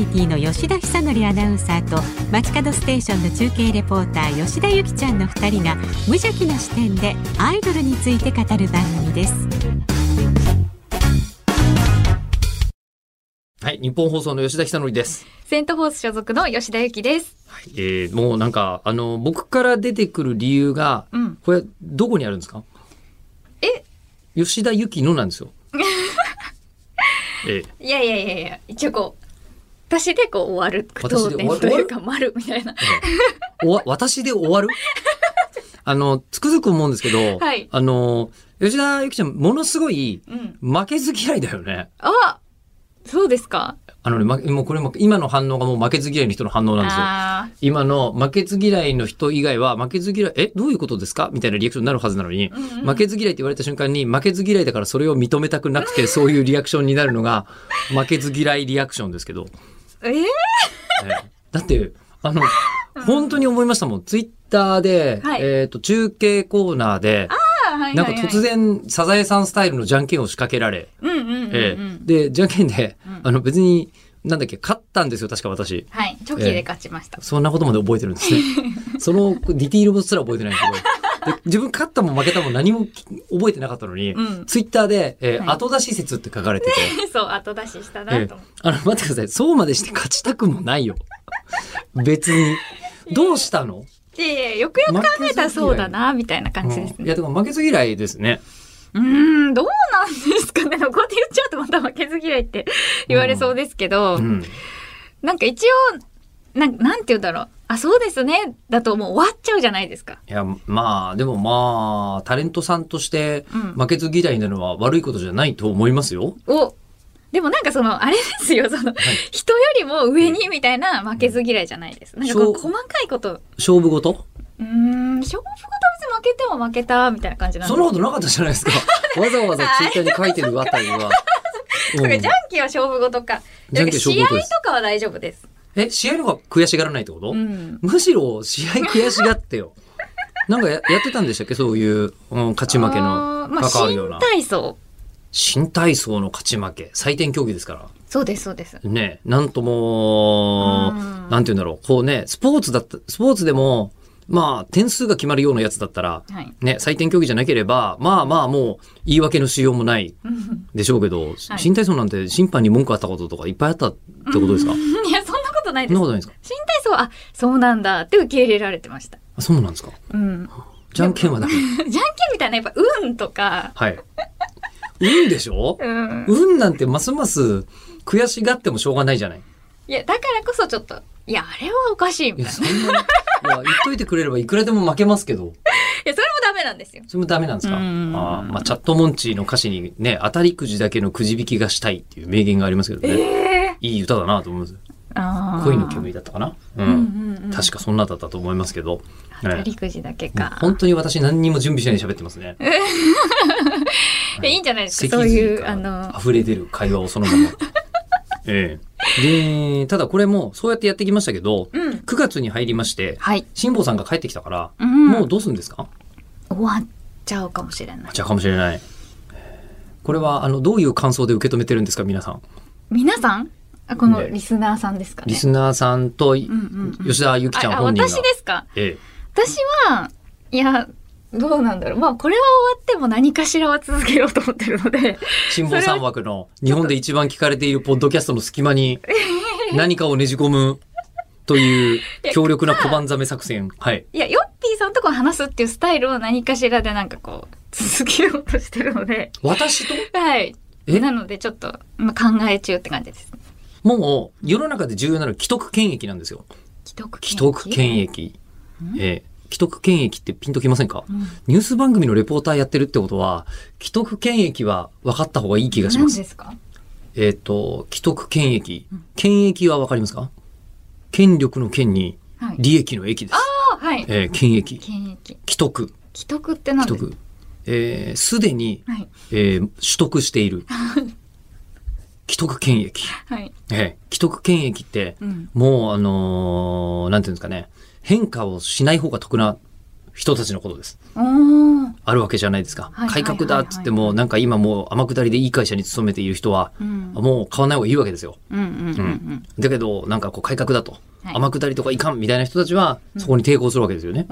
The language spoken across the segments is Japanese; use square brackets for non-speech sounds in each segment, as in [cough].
リティの吉田久典アナウンサーと街角ステーションの中継レポーター吉田由紀ちゃんの2人が無邪気な視点でアイドルについて語る番組ですはい、日本放送の吉田久典です。セントフォース所属の吉田由紀です。えー、もうなんか、あの、僕から出てくる理由が、うん。これ、どこにあるんですか？え？吉田由紀のなんですよ。[laughs] ええいやいやいやいや、一応こう、私でこう終わる句読点というか、丸みたいな。私で終わる？[laughs] あの、つくづく思うんですけど、はいあの、吉田由紀ちゃん、ものすごいうん。負けず嫌いだよね。あそうですか？あのね、ま、もうこれも、今の反応がもう負けず嫌いの人の反応なんですよ。あ今の負けず嫌いの人以外は、負けず嫌い、え、どういうことですか？みたいなリアクションになるはずなのに、ーうんうん負けず嫌いって言われた瞬間に、負けず嫌いだからそれを認めたくなくて、そういうリアクションになるのが、負けず嫌いリアクションですけど。えー？え [laughs] えだって、あの、本当に思いましたもん。ツイッターで、はいえっ、と、中継コーナーで、なんか突然、サザエさんスタイルのじゃんけんを仕掛けられ、で、じゃんけんで、うんあの別に、なんだっけ、勝ったんですよ、確か私。はい。チョキで勝ちました。そんなことまで覚えてるんですね。[laughs] そのディティールすら覚えてないけど、で自分勝ったも負けたも何も覚えてなかったのに、うんツイッターで、えーはい後出し説って書かれてて、[laughs] そう、後出ししたえなと思って。ーあの、待ってください。そうまでして勝ちたくもないよ。別に。どうしたの？いやいや、よくよく考えたらそうだな、みたいな感じですね。うんいや、でも負けず嫌いですね。うーん、どうなんですかね。こうやって言っちゃうとまた負けず嫌いって言われそうですけど、うん。なんか一応、なんなんて言うんだろう。あ、そうですね。だともう終わっちゃうじゃないですか。いや、まあ、でもまあ、タレントさんとしてうん負けず嫌いなのは悪いことじゃないと思いますよ。おでもなんかその、あれですよ、その、人よりも上にみたいな負けず嫌いじゃないです。なんかこう、細かいこと、勝負事？うーん、勝負事は別に負けても負けた、みたいな感じなんでそんなことなかったじゃないですか。[laughs] わざわざツイッターに書いてるあたりは。[laughs] だうんからじゃんけんは勝負事か。試合とかは大丈夫です。え、試合の方が悔しがらないってこと、うん。むしろ試合悔しがってよ。[laughs] なんかややってたんでしたっけ？そういう、うん、勝ち負けの関わるような。体操。新体操の勝ち負け。採点競技ですから。そうです、そうです。ね、なんともうん、なんて言うんだろう。こうね、スポーツだった、スポーツでも、まあ、点数が決まるようなやつだったら、はい。ね、採点競技じゃなければ、まあまあもう、言い訳のしようもないうんでしょうけど、新体操なんて審判に文句あったこととかいっぱいあったってことですか、[laughs] ことないですそんなこ。とないですか？新体操は、あ、そうなんだって受け入れられてました。あそうなんですか？うん。じゃんけんはダメ。[laughs] じゃんけんみたいな、やっぱ、運とか、はい。運でしょ？うん。運なんてますます悔しがってもしょうがないじゃない。いや、だからこそちょっと、いや、あれはおかしい、みいや、たいな。いそんなに、いや、言っといてくれればいくらでも負けますけど、や、それもダメなんですよ。それもダメなんですか？あまあ、チャットモンチーの歌詞にね、当たりくじだけのくじ引きがしたいっていう名言がありますけどね。ええいい歌だなと思います。恋の煙だったかな、うんうん。確かそんなだったと思いますけど。当たねりくじだけか。本当に私何にも準備しないで喋ってますね。[laughs] いやいいんじゃないですか？そういう、あの、溢れ出る会話をそのまま。[laughs] ええ。で、ただこれもそうやってやってきましたけど、うん。9月に入りまして、はい。辛坊さんが帰ってきたから、うんもうどうするんですか？終わっちゃうかもしれない。じゃあかもしれない。これは、あの、どういう感想で受け止めてるんですか、皆さん？皆さん？あこのねリスナーさんですかね？リスナーさんと、吉田ゆきちゃんあ本人が。私ですか？ええ。私は、いや、どうなんだろう。まあ、これは終わっても何かしらは続けようと思ってるので、[laughs] 辛坊三枠の日本で一番聞かれているポッドキャストの隙間に何かをねじ込むという強力な小判ザメ作戦。[laughs] はい。いや、ヨッピーさんとこう話すっていうスタイルを何かしらでなんかこう、続けようとしてるので、私と？はい。え？なのでちょっと、まあ、考え中って感じです。もう世の中で重要なのは既得権益なんですよ。既得既得権益。益。えー既得権益ってピンときませんか、うんニュース番組のレポーターやってるってことは、既得権益は分かった方がいい気がします。何ですか？えっ、と、既得権益。権益は分かりますか？権力の権にはい。利益の益です。あはい。えー権益。権益。既得。既得って何です？か既得。えーすでに、はい。えー取得している。[laughs] 既得権益。はい。えー既得権益って、うん。もう、あのーなんていうんですかね、変化をしない方が得な人たちのことです。あるわけじゃないですか。はい改革だっつっても、なんか今もう天下りでいい会社に勤めている人は、うん。もう買わない方がいいわけですよ。だけど、なんかこう改革だと、はい天下りとかいかんみたいな人たちは、そこに抵抗するわけですよね。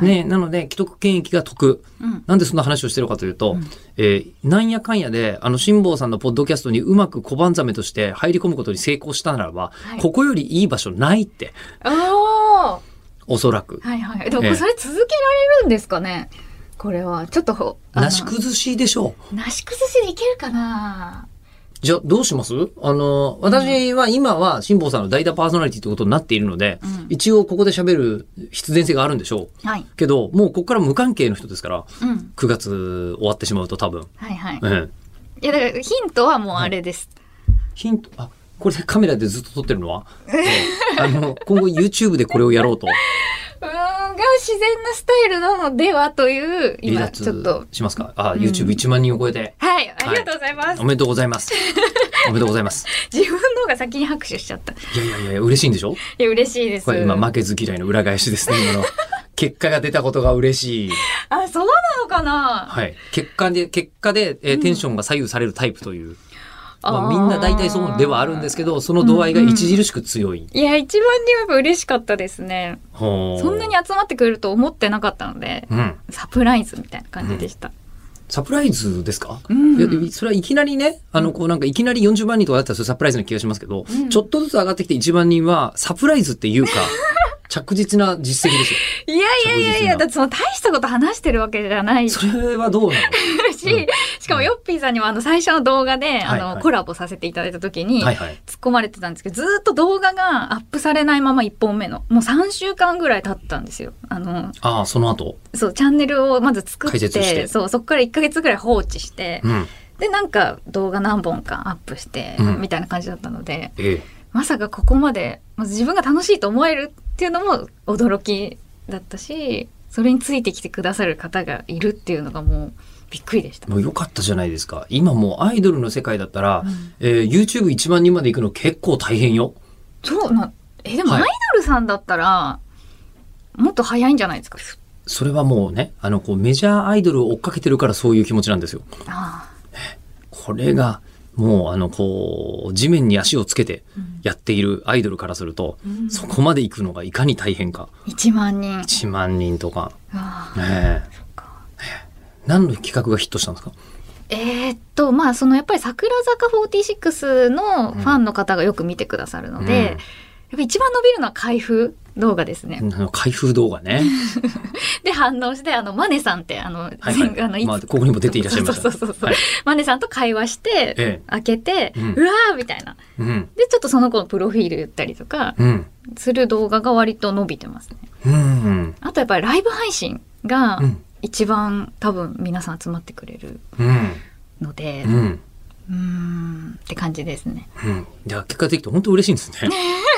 ね、なので、既得権益が得。うん。なんでそんな話をしてるかというと、えーなんやかんやで、あの、辛坊さんのポッドキャストにうまく小判ザメとして入り込むことに成功したならば、はいここよりいい場所ないって、おそらく。はいはい。でもそれ続けられるんですかね？これは。ちょっとなし崩しでしょう。なし崩しでいけるかな？じゃあ、どうします？あの、私は今は辛坊さんの代打パーソナリティってことになっているので、うん一応ここで喋る必然性があるんでしょう。はい。けど、もうここから無関係の人ですから、うん。9月終わってしまうと多分。はいはい。ええいや、だからヒントはもうあれです。ヒント、あ、これでカメラでずっと撮ってるのは、ええあの、今後 YouTube でこれをやろうと、[laughs] が自然なスタイルなのではという、離今、ちょっと脱。しますかあ、YouTube1 万人を超えて、はい、ありがとうございます。おめでとうございます。[laughs] おめでとうございます。自分の方が先に拍手しちゃった。いいやいやいや、嬉しいんでしょ？や、嬉しいです。これ今、負けず嫌いの裏返しですね、今の。結果が出たことが嬉しい。あ、そうなのかな？はい。結果で、結果で、えーテンションが左右されるタイプという。まあ、みんな大体そうではあるんですけど、その度合いが著しく強い。いや、一番にやっぱ嬉しかったですね。そんなに集まってくれると思ってなかったので、うん。サプライズみたいな感じでした。サプライズですか、うん。いやそれはいきなりね、あの、こうなんかいきなり40万人とかだったらサプライズな気がしますけど、うん。ちょっとずつ上がってきて1万人はサプライズっていうか、着実な実績ですよ。いやいやいやいや、だってその大したこと話してるわけじゃないし、それはどうなの？[laughs] しかもヨッピーさんにもあの最初の動画で、あの、はいはいコラボさせていただいた時に。突っ込まれてたんですけど、ずーっと動画がアップされないまま1本目の、もう3週間ぐらい経ったんですよ。あの、ああ、その後？そう、チャンネルをまず作ってて、そう、そこから1ヶ月ぐらい放置して、うん。で、なんか動画何本かアップして、うんみたいな感じだったので、ええ。まさかここまで、まず自分が楽しいと思えるっていうのも驚きだったし、それについてきてくださる方がいるっていうのがもうびっくりでした。もう良かったじゃないですか。今もうアイドルの世界だったら、うんえー YouTube1 万人まで行くの結構大変よ。そうな、え、でもはいアイドルさんだったら、もっと早いんじゃないですか？それはもうね、あの、こうメジャーアイドルを追っかけてるからそういう気持ちなんですよ。あこれが、もうあの、こう、地面に足をつけてうん。やっているアイドルからすると、うん。そこまで行くのがいかに大変か。あ、1万人。1万人とか。何の企画がヒットしたんですか？えーっと、まあ、そのやっぱり桜坂46のファンの方がよく見てくださるので、やっぱ一番伸びるのは開封動画ですね。開封動画ね。[laughs] で、反応して、あの、マネさんって、あの、はいはい前あの、いつまあここにも出ていらっしゃいましたそうそうそうそう、はいマネさんと会話して、ええ開けて、ううんわーみたいな。うん。で、ちょっとその子のプロフィール言ったりとか、うん。する動画が割と伸びてますね。うん。あとやっぱりライブ配信がうん。一番多分皆さん集まってくれるうん。ので、うん。うーんって感じですね。うん。いや、結果的に本当嬉しいんですね。[laughs]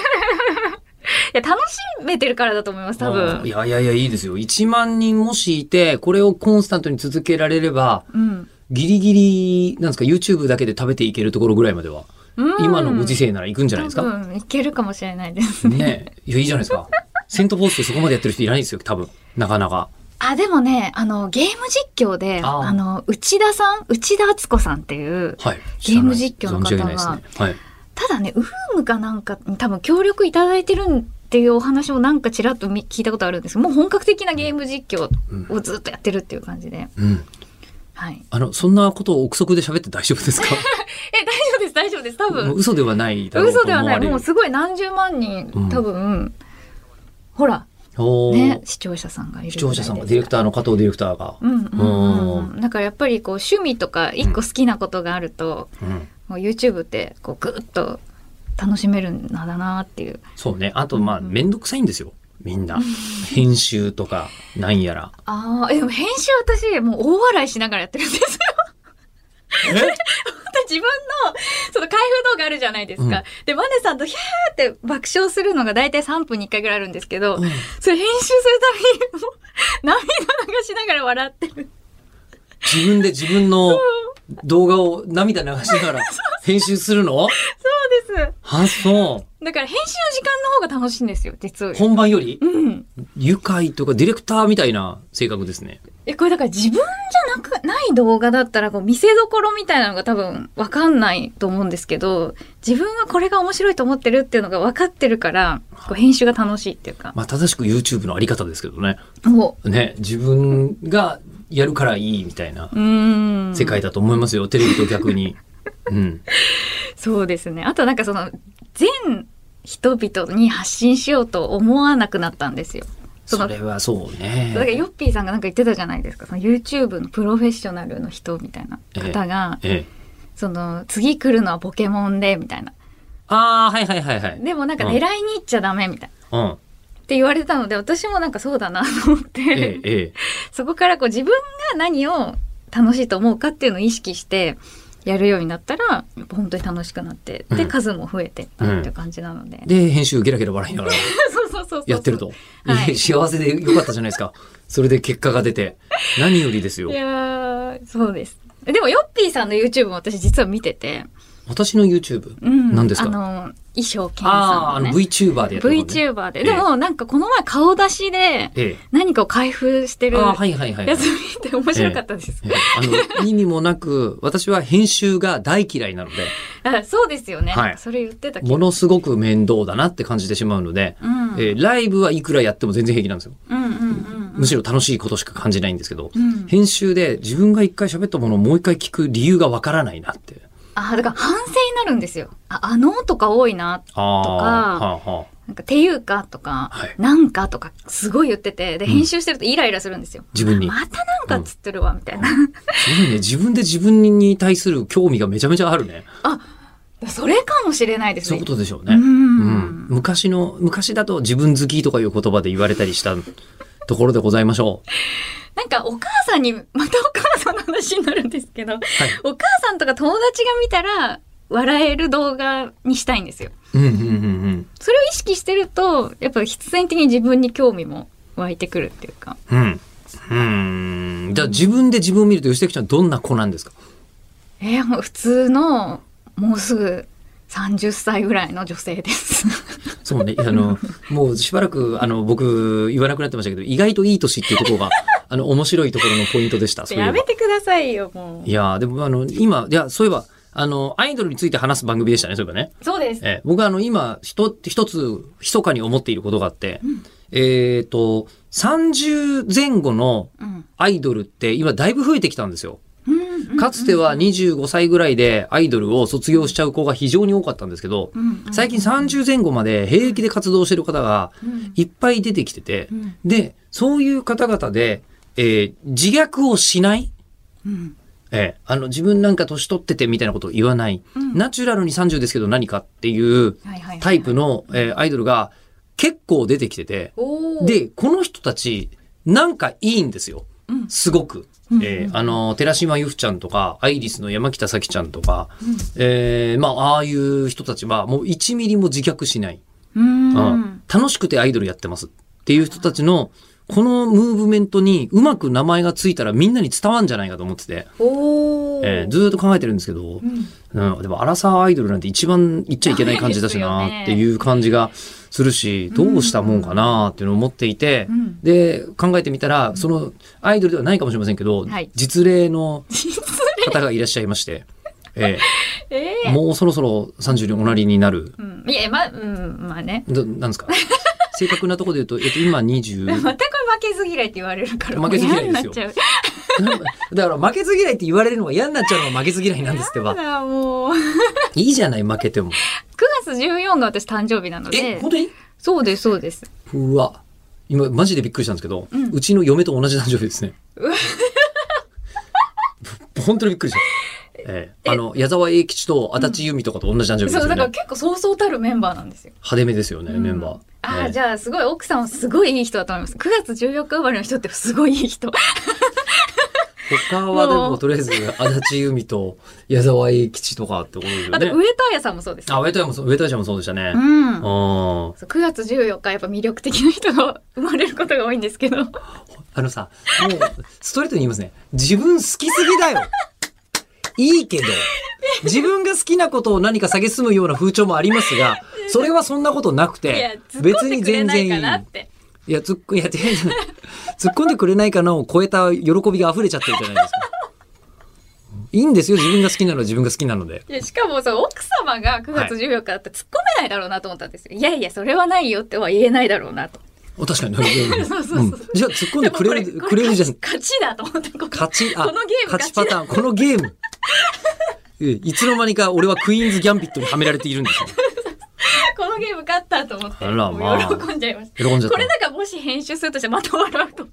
いや、楽しめてるからだと思います、多あーい分。やいやいや、いいですよ。1万人もしいて、これをコンスタントに続けられれば、うん。ギリギリ、なんですか、YouTube だけで食べていけるところぐらいまでは、うん今のご時世なら行くんじゃないですか？多分いけるかもしれないですね。ねいや、いいじゃないですか。セントフォースでそこまでやってる人いないですよ、多分。なかなか。あ、でもね、あの、ゲーム実況で、あの、内田さん、内田敦子さんっていう、はい。ゲーム実況の方がね。はい。ただね、ウームかなんかに多分協力いただいてるっていうお話をなんかちらっとみ聞いたことあるんですけど、もう本格的なゲーム実況をずっとやってるっていう感じで。うん。はい。あの、そんなことを憶測で喋って大丈夫ですか？[laughs] え、大丈夫です。大丈夫です多もう分嘘ではないだろうと嘘ではない。もうすごい何十万人うん多分、ほらおーね視聴者さんがいる視聴者さんがディレクターの加藤ディレクターが。うんうんうんうんだからやっぱりこう趣味とか一個好きなことがあると、うんもう YouTube ってこうぐっと楽しめるんだなっていう。そうね。あと、まあ、うん。うんめんどくさいんですよ。みんな。編集とか、なんやら。ああでも編集私もう大笑いしながらやってるんですよ。え？[laughs] 自分のその開封動画あるじゃないですか、うん。でマネさんとヒャーって爆笑するのが大体3分に1回ぐらいあるんですけど、うん。それ編集するたびにもう涙流しながら笑ってる自分で自分の動画を涙流しながら [laughs] 編集するの？そうです。あ、そう。だから編集の時間の方が楽しいんですよ実は。本番より？うん。愉快とかディレクターみたいな性格ですね。えこれだから自分じゃなくない動画だったらこう見せどころみたいなのが多分分かんないと思うんですけど自分はこれが面白いと思ってるっていうのが分かってるからこう編集が楽しいっていうか。まあ、正しく YouTube のあり方ですけどね。もね、自分がやるからいいみたいな世界だと思いますよ。テレビと逆に。[laughs] うん。そうですねあとなんかその全人々に発信しようと思わなくなったんですよ。そのそれはそうね。だからヨッピーさんがなんか言ってたじゃないですかその YouTube のプロフェッショナルの人みたいな方が、ええ。その次来るのはポケモンでみたいなああ、はいはいはいはい。でもなんかうん狙いに行っちゃダメみたいな、うん。って言われたので私もなんかそうだなと思って、ええ、ええ。そこからこう自分が何を楽しいと思うかっていうのを意識してやるようになったら本当に楽しくなってで、うん数も増えてっていう感じなので、で、編集ゲラゲラ笑いながらそうそうそうそうやってると。幸せでよかったじゃないですか。それで結果が出て。何よりですよい。やーそうですでもヨッピーさんの YouTube も私実は見てて、私の YouTube。うん、何ですか？あの衣装健ああ、あのさんのね VTuber でやってるのね。VTuber で、ええ。でもなんかこの前顔出しでええ。何かを開封してるああ、はいはいはい。やつ見て面白かったです、ええ。あの、意味もなく、私は編集が大嫌いなので、[laughs] あそうですよね、はい。それ言ってた気ものすごく面倒だなって感じてしまうので、うん。えーライブはいくらやっても全然平気なんですよ。うんうんうんうん。むしろ楽しいことしか感じないんですけど、うん。編集で自分が一回喋ったものをもう一回聞く理由がわからないなって。あだから反省になるんですよああのとか多いなああ、とかはあはなんかていうかとか、はいなんかとかすごい言っててでうん編集してるとイライラするんですよ、自分にまたなんかっつってるわ、みたいなあ。すごいね。自分で自分に対する興味がめちゃめちゃあるね。それかもしれないですねそういうことでしょうね。ううんん昔の、昔だと自分好きとかいう言葉で言われたりしたところでございましょう。なんかお母さんにまたお母話になるんですけど、はい。お母さんとか友達が見たら笑える動画にしたいんですようんうんうんうん。それを意識してるとやっぱ必然的に自分に興味も湧いてくるっていうかうん。うん。じゃあ自分で自分を見ると吉崎ちゃんどんな子なんですか？えー、もう普通のもうすぐ30歳ぐらいの女性です。そうね。あの、もうしばらく、あの、僕、言わなくなってましたけど、意外といい年っていうところが、あの、面白いところのポイントでした。やめてくださいよもうい。やーでも、あの、今、いや、そういえば、あの、アイドルについて話す番組でしたね、そういえばね。そうです。えー僕はあの、今、一一つ、密かに思っていることがあって、えっ、と、30前後のうんアイドルって今だいぶ増えてきたんですよ。うんかつては25歳ぐらいでアイドルを卒業しちゃう子が非常に多かったんですけど、うんうん最近30前後まで兵役で活動してる方がうんいっぱい出てきてて、うんで、そういう方々で、えー自虐をしない、うん。えーあの、自分なんか年取っててみたいなことを言わない、うん。ナチュラルに30ですけど何かっていうタイプの、えーアイドルが結構出てきてて、で、この人たち、なんかいいんですよ。うん。すごく。うん。えーあの、寺島由布ちゃんとか、アイリスの山北咲ちゃんとか、えーまあ、ああいう人たちは、もう1ミリも自虐しない。うん。うん。楽しくてアイドルやってますっていう人たちの、このムーブメントにうまく名前がついたらみんなに伝わんじゃないかと思ってて、えーずーっと考えてるんですけど、うん。うん、でもアラサーアイドルなんて一番言っちゃいけない感じだしなっていう感じがするし、どうしたもんかなっていうのを思っていて、うん。で、考えてみたら、そのアイドルではないかもしれませんけど、はい。実例の方がいらっしゃいまして、え [laughs] えー。もうそろそろ30におなりになる、うん。いやまあうんまあね。どなんですか？正確なところで言うと、えっと、今20、またこれ負けず嫌いって言われるから負けず嫌いですよだから負けず嫌いって言われるのが嫌になっちゃうのが負けず嫌いなんですってば。だもう9いいじゃない、負けても。月14が私誕生日なのえ、で本当に？そうですそうですうわ。今、マジでびっくりしたんですけど、ううんちの嫁と同じ誕生日ですね。[laughs] 本当にびっくりした。ええあの、矢沢永吉と足立由美とかと同じ誕生日ですそうよね。だから結構そうそうたるメンバーなんですよ派手めですよね、メンバー。あじゃあすごい奥さんはすごいいい人だと思います。9月14日生まれの人ってすごいいい人。他はでも、とりあえず、足立由美と矢沢永吉とかってことですよあとね。上戸彩さんもそうです。あ、上戸彩もそう、上戸彩もそうでしたね。うん。あそう9月14日やっぱ魅力的な人が生まれることが多いんですけど。あ。あのさ、もう、ストレートに言いますね。自分好きすぎだよ。いいけど、自分が好きなことを何か蔑むような風潮もありますが、それはそんなことなくて、、突っ込んでくれないかなって。いや、突っ込、いや、突っ込んでくれないかなを超えた喜びが溢れちゃってるじゃないですか。いいんですよ。自分が好きなのは自分が好きなので。いやしかもそう奥様が9月14日だったら突っ込めないだろうなと思ったんですよ。いやいや、それはないよっては言えないだろうなと。お確かに。[laughs] そうそうそううんじゃあ突っ込んでくれる、くれるじゃん。勝ちだと思って、勝ち、あ、このゲーム勝ちパターン、このゲーム。えいつの間にか俺はクイーンズギャンビットにはめられているんですよ。[laughs] このゲーム勝ったと思って、あらまあ喜んじゃいました。喜んじゃったこれだからもし編集するとしてまた笑うと。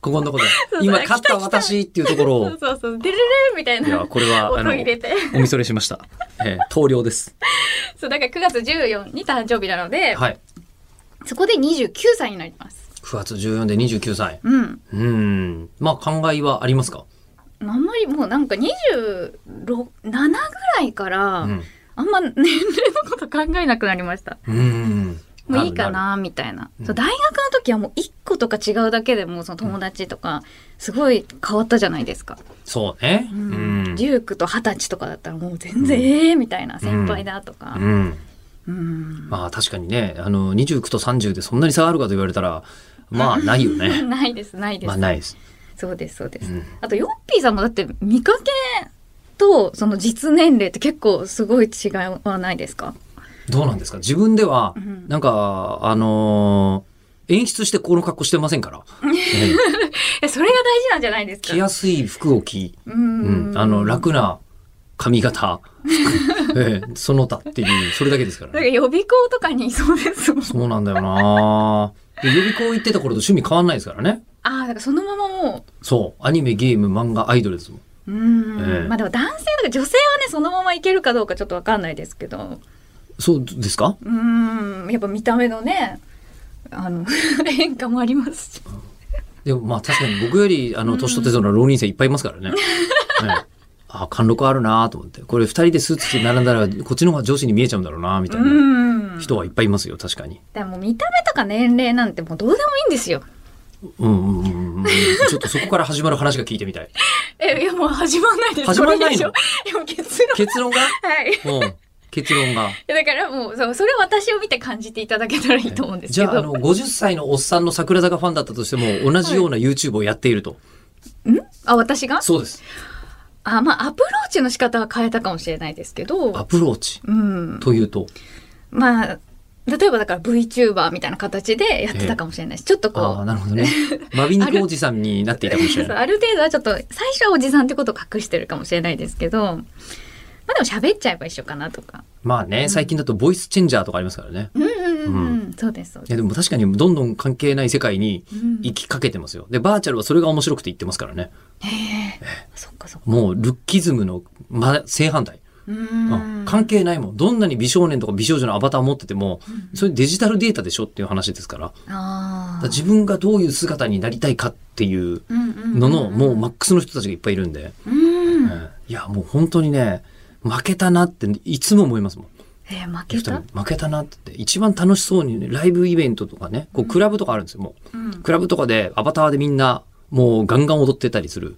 ここのとこで。今勝った私っていうところをそう、そうそう、デレレみたいないや、これは、あの、音入れて。お見それしました。えー、投了です。そう、だから9月14に誕生日なので、はい。そこで29歳になります。9月14で29歳。うん。うん。まあ、考えはありますか？あんまりもうなんか26、7ぐらいから、うん。あんま年齢のこと考えなくなりました。うん。もういいかる。な、みたいな。うんそう大学の時はもう1個とか違うだけでもうその友達とか、すごい変わったじゃないですか。そうね。ううんん。19と20歳とかだったらもう全然、ええみたいな先輩だとかう。ん。うん。まあ、確かにね、あの、29と30でそんなに差があるかと言われたら、まあ、ないよね。[laughs] ないです、ないです。まあ、ないです。そうです、そうです。うんあと、ヨッピーさんもだって見かけとその実年齢って結構すごい違わないですか？どうなんですか？自分ではうん、なんか、あのー演出してこの格好してませんから。え [laughs] ええ、それが大事なんじゃないですか？着やすい服を着、ううんん、あの、楽な髪型、服 [laughs] ええその他っていう、それだけですからね。なんか予備校とかにいそうですもん。そうなんだよなで予備校行ってた頃と趣味変わんないですからね。ああ、だからそのままもそう。アニメ、ゲーム、漫画、アイドルですもん。う。うん。ええまあでも男性とか女性はね、そのままいけるかどうかちょっとわかんないですけど。そうですか？うん。やっぱ見た目のね、あの、[laughs] 変化もありますし。でもまあ確かに僕より、あの、年取ってそうな浪人生いっぱいいますからね。[laughs] ええあ貫禄あるなと思って。これ二人でスーツ着て並んだら、こっちの方が上司に見えちゃうんだろうなみたいなうん。人はいっぱいいますよ、確かに。でも見た目とか年齢なんてもうどうでもいいんですよ。うんうんうんうん。ちょっとそこから始まる話が聞いてみたい。[laughs] え、いやもう始まんないです。始まんないの？結論。結論が？はい。うん。結論が？だからもうそうそれを私を見て感じていただけたらいいと思うんですけど。じゃあ、あの、50歳のおっさんの桜坂ファンだったとしても、同じような YouTube をやっていると。あ私が？そうです。あまあアプローチの仕方は変えたかもしれないですけアど、プローチ？うん、というと？まあ例えばだから VTuber みたいな形でやってたかもしれないし、ちょっとこああ、う。なるほどね。マビ肉おじさんになっていたかもしれない。ある程度はちょっと最初はおじさんってことを隠してるかもしれないですけどまあでも喋っちゃえば一緒かなとか。まあね、最近だとボイスチェンジャーとかありますからね。うんうんうん、うん、そうですそうです。いやでも確かにどんどん関係ない世界にうん。行きかけてますよ。で、バーチャルはそれが面白くて言ってますからね。そっかそっか。もうルッキズムの、ま、正反対。ううん。ん関係ないもん。どんなに美少年とか美少女のアバターを持ってても、それデジタルデータでしょっていう話ですから。だかあら自分がどういう姿になりたいかっていうのの、もうマックスの人たちがいっぱいいるんで。うん。いや、もう本当にね、負けたなっていつも思いますもん。えー負けた、負けたなって一番楽しそうにね、ライブイベントとかね、こうクラブとかあるんですよ、もう。うんクラブとかでアバターでみんなもうガンガン踊ってたりする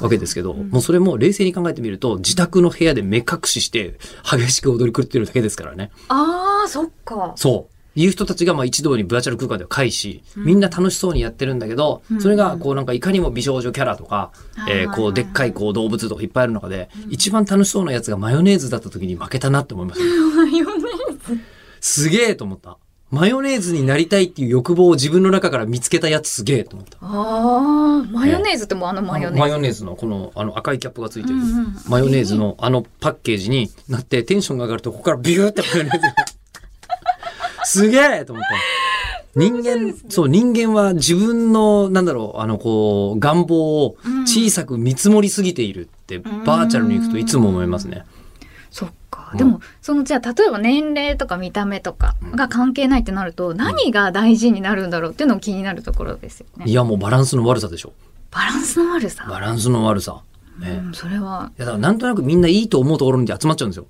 わけですけど、うんもうそれも冷静に考えてみると、自宅の部屋で目隠しして激しく踊り狂ってるだけですからね。ああそっかそう。いう人たちがまあ一堂にバーチャル空間では会し、みんな楽しそうにやってるんだけど、うんそれがこうなんかいかにも美少女キャラとか、えーこうでっかいこう動物とかいっぱいある中で、一番楽しそうなやつがマヨネーズだった時に負けたなって思います、マヨネーズすげえと思った。マヨネーズになりたいっていう欲望を自分の中から見つけたやつすげえと思った。ああ、マヨネーズってもうあのマヨネーズ。マヨネーズのこのあの赤いキャップがついてる、うんうんマヨネーズのあのパッケージになってテンションが上がるとここからビューってマヨネーズがすげえと思った。人間、そう、人間は自分の、なんだろう、あの、こう、願望を小さく見積もりすぎているって、バーチャルに行くといつも思いますね。そっか。うんでも、そのじゃあ例えば年齢とか見た目とかが関係ないってなると、何が大事になるんだろうっていうのも気になるところですよね。いや、もうバランスの悪さでしょ。バランスの悪さ。バランスの悪さ。ね。うん、それは。いや、だからなんとなくみんないいと思うところに集まっちゃうんですよ。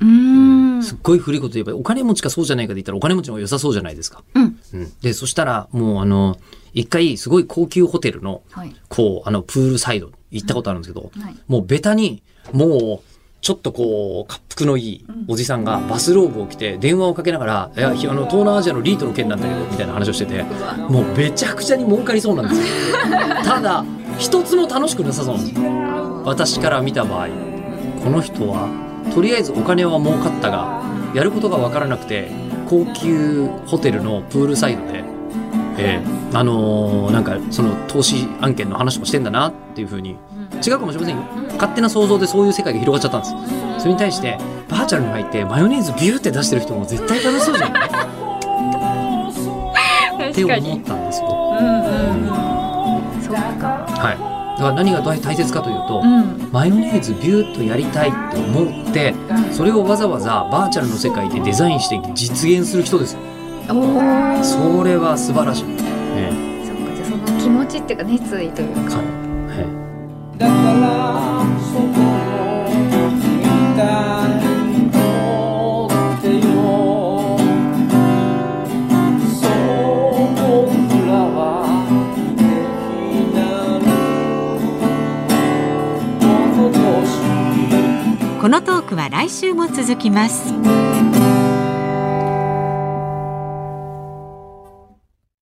うーん。すっごい古いこと言えば、お金持ちかそうじゃないかで言ったらお金持ちの方が良さそうじゃないですか。うん。うん。で、そしたら、もうあの、一回すごい高級ホテルの、はい。こう、あの、プールサイド行ったことあるんですけど、はい。もうベタに、もう、ちょっとこう、滑腹のいいおじさんがバスローブを着て電話をかけながら、いや、ひあの、東南アジアのリートの件なんだけど、みたいな話をしてて、もうめちゃくちゃに儲かりそうなんですよ。ただ、一つも楽しくなさそうなんですよ。私から見た場合、この人は、とりあえずお金は儲かったが、やることがわからなくて、高級ホテルのプールサイドで、えーあのーなんかその投資案件の話もしてんだなっていうふうに違うかもしれませんよ。勝手な想像でそういう世界が広がっちゃったんです。それに対してバーチャルに入ってマヨネーズビューって出してる人も絶対楽しそうじゃない？[laughs] って思っに。たんですよ。うんうん。そっか。はい。だから何が大大切かというと、うん。マヨネーズビューっとやりたいって思ってそれをわざわざバーチャルの世界でデザインして実現する人ですよ。そそれは素晴らしい、ねっか。じゃあその気持ちっていうか熱意というそうか。ねだからこのトークは来週も続きます。